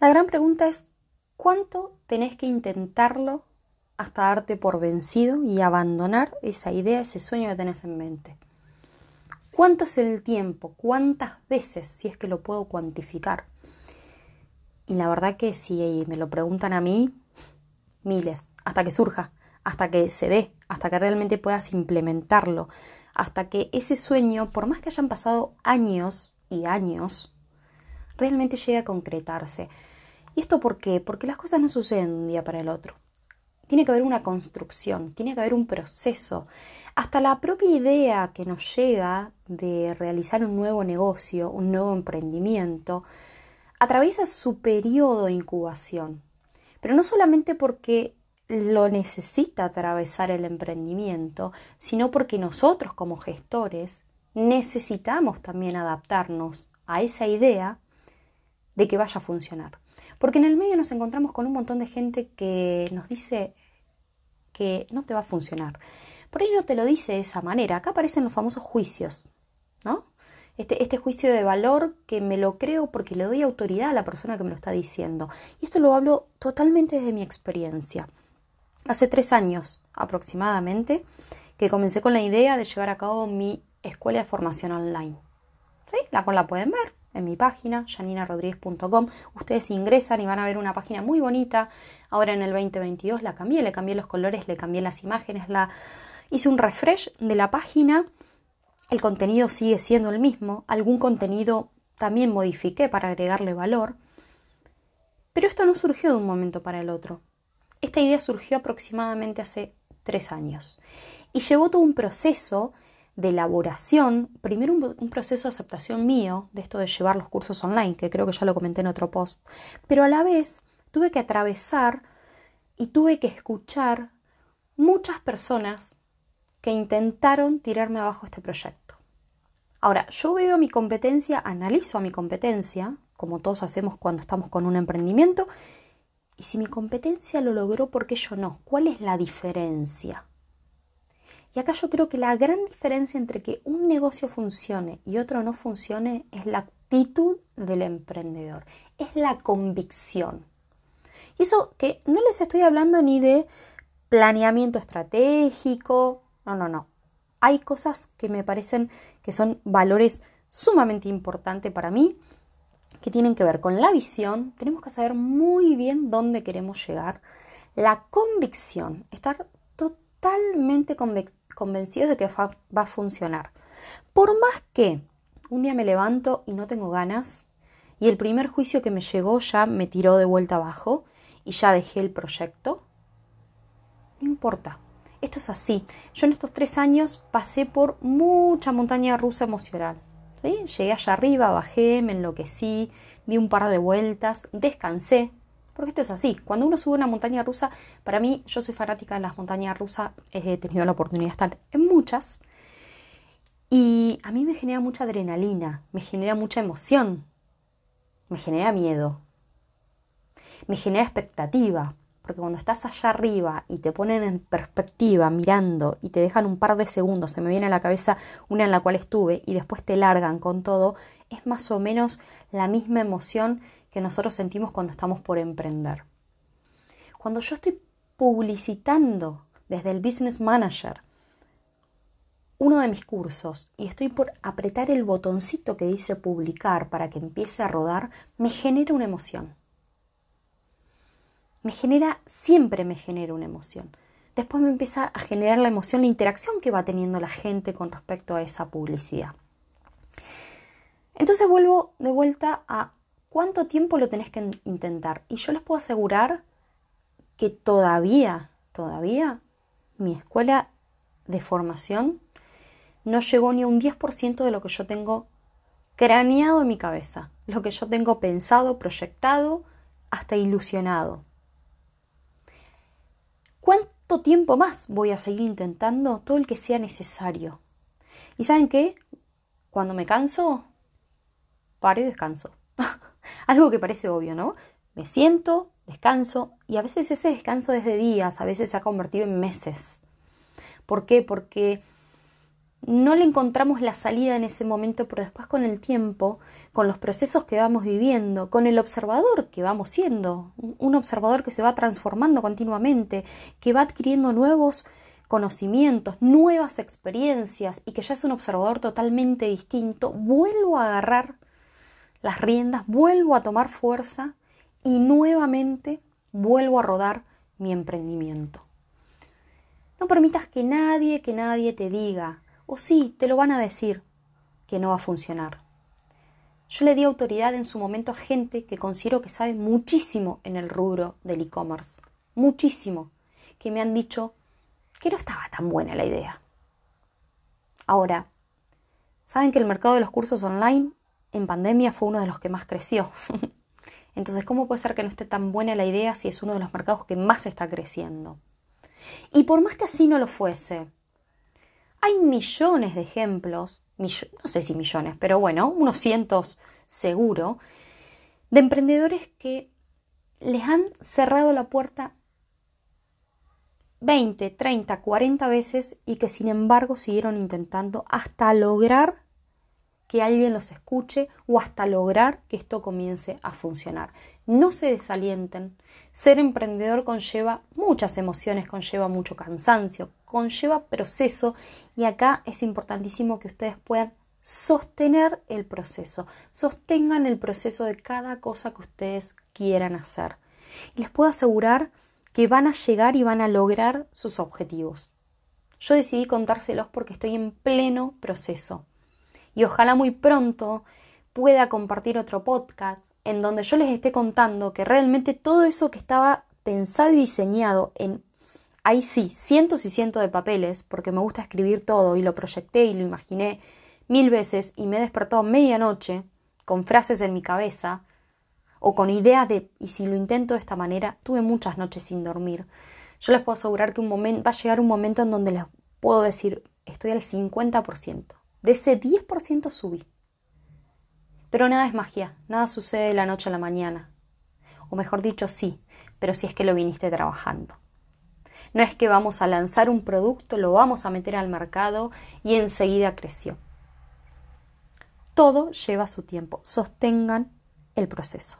La gran pregunta es, ¿cuánto tenés que intentarlo hasta darte por vencido y abandonar esa idea, ese sueño que tenés en mente? ¿Cuánto es el tiempo? ¿Cuántas veces, si es que lo puedo cuantificar? Y la verdad que si me lo preguntan a mí, miles, hasta que surja, hasta que se dé, hasta que realmente puedas implementarlo, hasta que ese sueño, por más que hayan pasado años y años, realmente llegue a concretarse. ¿Y esto por qué? Porque las cosas no suceden de un día para el otro. Tiene que haber una construcción, tiene que haber un proceso. Hasta la propia idea que nos llega de realizar un nuevo negocio, un nuevo emprendimiento, atraviesa su periodo de incubación. Pero no solamente porque lo necesita atravesar el emprendimiento, sino porque nosotros como gestores necesitamos también adaptarnos a esa idea de que vaya a funcionar. Porque en el medio nos encontramos con un montón de gente que nos dice que no te va a funcionar. Por ahí no te lo dice de esa manera. Acá aparecen los famosos juicios, ¿no? Este, este, juicio de valor que me lo creo porque le doy autoridad a la persona que me lo está diciendo. Y esto lo hablo totalmente desde mi experiencia. Hace tres años aproximadamente que comencé con la idea de llevar a cabo mi escuela de formación online. ¿Sí? La cual la pueden ver en mi página, janinarodríguez.com. Ustedes ingresan y van a ver una página muy bonita. Ahora en el 2022 la cambié, le cambié los colores, le cambié las imágenes, la hice un refresh de la página el contenido sigue siendo el mismo, algún contenido también modifiqué para agregarle valor, pero esto no surgió de un momento para el otro. Esta idea surgió aproximadamente hace tres años y llevó todo un proceso de elaboración, primero un, proceso de aceptación mío de esto de llevar los cursos online, que creo que ya lo comenté en otro post, pero a la vez tuve que atravesar y tuve que escuchar muchas personas que intentaron tirarme abajo este proyecto. Ahora, yo veo a mi competencia, analizo a mi competencia, como todos hacemos cuando estamos con un emprendimiento, y si mi competencia lo logró, ¿por qué yo no? ¿Cuál es la diferencia? Y acá yo creo que la gran diferencia entre que un negocio funcione y otro no funcione es la actitud del emprendedor, es la convicción. Y eso que no les estoy hablando ni de planeamiento estratégico, no, no, no. Hay cosas que me parecen que son valores sumamente importantes para mí, que tienen que ver con la visión. Tenemos que saber muy bien dónde queremos llegar. La convicción, estar totalmente convencidos de que va a funcionar. Por más que un día me levanto y no tengo ganas, y el primer juicio que me llegó ya me tiró de vuelta abajo y ya dejé el proyecto, no importa, esto es así. Yo en estos tres años pasé por mucha montaña rusa emocional. Llegué allá arriba, bajé, me enloquecí, di un par de vueltas, descansé. Porque esto es así. Cuando uno sube una montaña rusa, para mí, yo soy fanática de las montañas rusas, he tenido la oportunidad de estar en muchas. Y a mí me genera mucha adrenalina, me genera mucha emoción, me genera miedo, me genera expectativa, porque cuando estás allá arriba y te ponen en perspectiva mirando y te dejan un par de segundos, se me viene a la cabeza una en la cual estuve y después te largan con todo, es más o menos la misma emoción que nosotros sentimos cuando estamos por emprender. Cuando yo estoy publicitando desde el Business Manager uno de mis cursos y estoy por apretar el botoncito que dice publicar para que empiece a rodar, me genera una emoción me genera, siempre me genera una emoción. Después me empieza a generar la emoción, la interacción que va teniendo la gente con respecto a esa publicidad. Entonces vuelvo de vuelta a cuánto tiempo lo tenés que intentar. Y yo les puedo asegurar que todavía, todavía, mi escuela de formación no llegó ni a un 10% de lo que yo tengo craneado en mi cabeza, lo que yo tengo pensado, proyectado, hasta ilusionado. ¿Cuánto tiempo más voy a seguir intentando todo el que sea necesario? ¿Y saben qué? Cuando me canso, paro y descanso. Algo que parece obvio, ¿no? Me siento, descanso y a veces ese descanso es de días, a veces se ha convertido en meses. ¿Por qué? Porque no le encontramos la salida en ese momento, pero después con el tiempo, con los procesos que vamos viviendo, con el observador que vamos siendo, un observador que se va transformando continuamente, que va adquiriendo nuevos conocimientos, nuevas experiencias y que ya es un observador totalmente distinto, vuelvo a agarrar las riendas, vuelvo a tomar fuerza y nuevamente vuelvo a rodar mi emprendimiento. No permitas que nadie, que nadie te diga, o sí, te lo van a decir, que no va a funcionar. Yo le di autoridad en su momento a gente que considero que sabe muchísimo en el rubro del e-commerce, muchísimo, que me han dicho que no estaba tan buena la idea. Ahora, saben que el mercado de los cursos online en pandemia fue uno de los que más creció. Entonces, ¿cómo puede ser que no esté tan buena la idea si es uno de los mercados que más está creciendo? Y por más que así no lo fuese, hay millones de ejemplos, no sé si millones, pero bueno, unos cientos seguro, de emprendedores que les han cerrado la puerta 20, 30, 40 veces y que sin embargo siguieron intentando hasta lograr que alguien los escuche o hasta lograr que esto comience a funcionar. No se desalienten. Ser emprendedor conlleva muchas emociones, conlleva mucho cansancio, conlleva proceso y acá es importantísimo que ustedes puedan sostener el proceso, sostengan el proceso de cada cosa que ustedes quieran hacer. Y les puedo asegurar que van a llegar y van a lograr sus objetivos. Yo decidí contárselos porque estoy en pleno proceso y ojalá muy pronto pueda compartir otro podcast en donde yo les esté contando que realmente todo eso que estaba pensado y diseñado en, ahí sí, cientos y cientos de papeles, porque me gusta escribir todo y lo proyecté y lo imaginé mil veces y me despertó a medianoche con frases en mi cabeza o con ideas de, y si lo intento de esta manera, tuve muchas noches sin dormir. Yo les puedo asegurar que un momento, va a llegar un momento en donde les puedo decir, estoy al 50%. De ese 10% subí. Pero nada es magia, nada sucede de la noche a la mañana. O mejor dicho, sí, pero si es que lo viniste trabajando. No es que vamos a lanzar un producto, lo vamos a meter al mercado y enseguida creció. Todo lleva su tiempo. Sostengan el proceso.